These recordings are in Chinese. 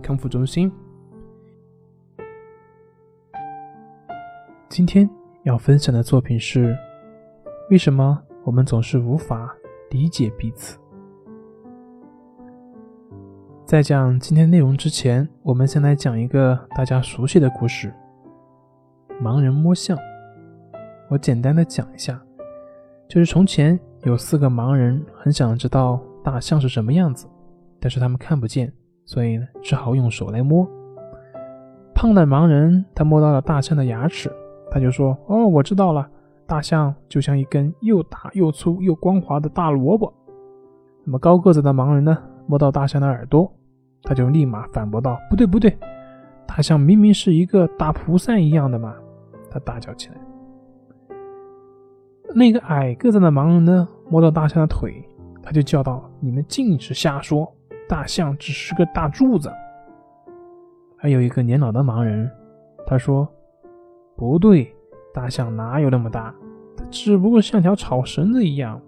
康复中心”。今天要分享的作品是：为什么我们总是无法理解彼此？在讲今天内容之前，我们先来讲一个大家熟悉的故事——盲人摸象。我简单的讲一下，就是从前有四个盲人，很想知道大象是什么样子，但是他们看不见，所以呢，只好用手来摸。胖的盲人他摸到了大象的牙齿，他就说：“哦，我知道了，大象就像一根又大又粗又光滑的大萝卜。”那么高个子的盲人呢，摸到大象的耳朵。他就立马反驳道：“不对，不对，大象明明是一个大蒲扇一样的嘛！”他大叫起来。那个矮个子的盲人呢，摸到大象的腿，他就叫道：“你们尽是瞎说，大象只是个大柱子。”还有一个年老的盲人，他说：“不对，大象哪有那么大？它只不过像条草绳子一样。”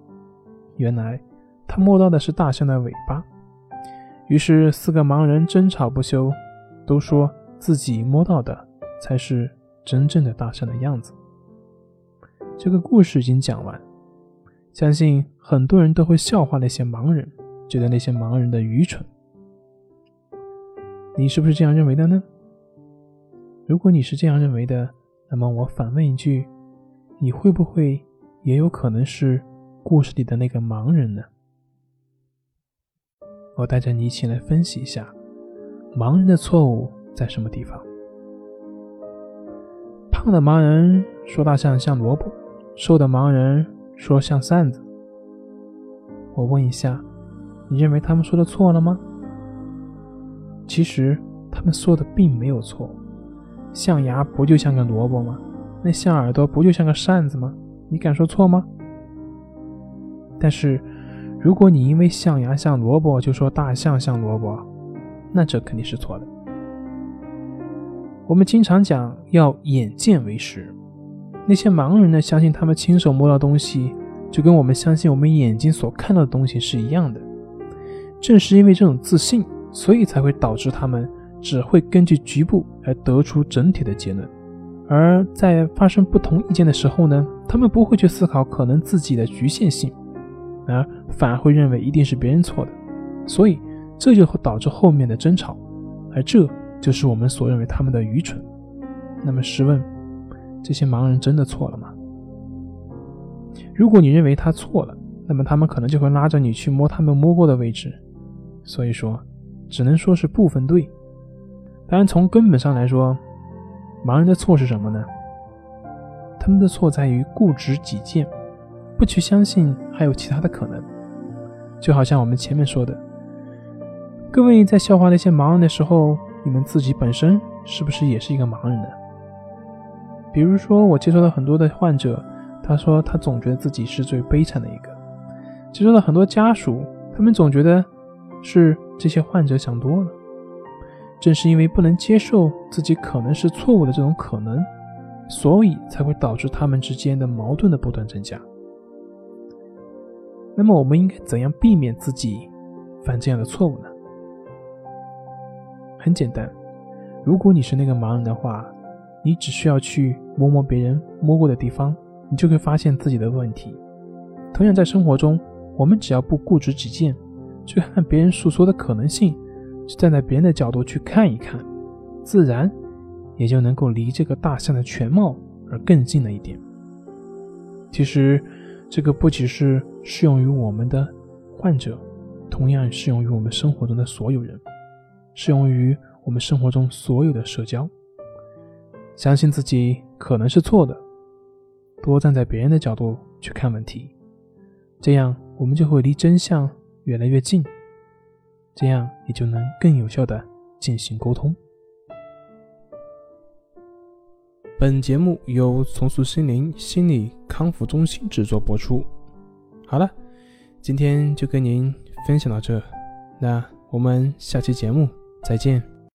原来他摸到的是大象的尾巴。于是，四个盲人争吵不休，都说自己摸到的才是真正的大象的样子。这个故事已经讲完，相信很多人都会笑话那些盲人，觉得那些盲人的愚蠢。你是不是这样认为的呢？如果你是这样认为的，那么我反问一句：你会不会也有可能是故事里的那个盲人呢？我带着你一起来分析一下，盲人的错误在什么地方？胖的盲人说大象像萝卜，瘦的盲人说像扇子。我问一下，你认为他们说的错了吗？其实他们说的并没有错，象牙不就像个萝卜吗？那象耳朵不就像个扇子吗？你敢说错吗？但是。如果你因为象牙像萝卜就说大象像萝卜，那这肯定是错的。我们经常讲要眼见为实，那些盲人呢，相信他们亲手摸到东西，就跟我们相信我们眼睛所看到的东西是一样的。正是因为这种自信，所以才会导致他们只会根据局部来得出整体的结论，而在发生不同意见的时候呢，他们不会去思考可能自己的局限性。而反而会认为一定是别人错的，所以这就会导致后面的争吵，而这就是我们所认为他们的愚蠢。那么试问，这些盲人真的错了吗？如果你认为他错了，那么他们可能就会拉着你去摸他们摸过的位置。所以说，只能说是部分对。当然，从根本上来说，盲人的错是什么呢？他们的错在于固执己见。不去相信还有其他的可能，就好像我们前面说的，各位在笑话那些盲人的时候，你们自己本身是不是也是一个盲人呢？比如说，我接触到很多的患者，他说他总觉得自己是最悲惨的一个；接触到很多家属，他们总觉得是这些患者想多了。正是因为不能接受自己可能是错误的这种可能，所以才会导致他们之间的矛盾的不断增加。那么我们应该怎样避免自己犯这样的错误呢？很简单，如果你是那个盲人的话，你只需要去摸摸别人摸过的地方，你就会发现自己的问题。同样在生活中，我们只要不固执己见，去看别人诉说的可能性，去站在别人的角度去看一看，自然也就能够离这个大象的全貌而更近了一点。其实。这个不只是适用于我们的患者，同样适用于我们生活中的所有人，适用于我们生活中所有的社交。相信自己可能是错的，多站在别人的角度去看问题，这样我们就会离真相越来越近，这样你就能更有效的进行沟通。本节目由重塑心灵心理康复中心制作播出。好了，今天就跟您分享到这，那我们下期节目再见。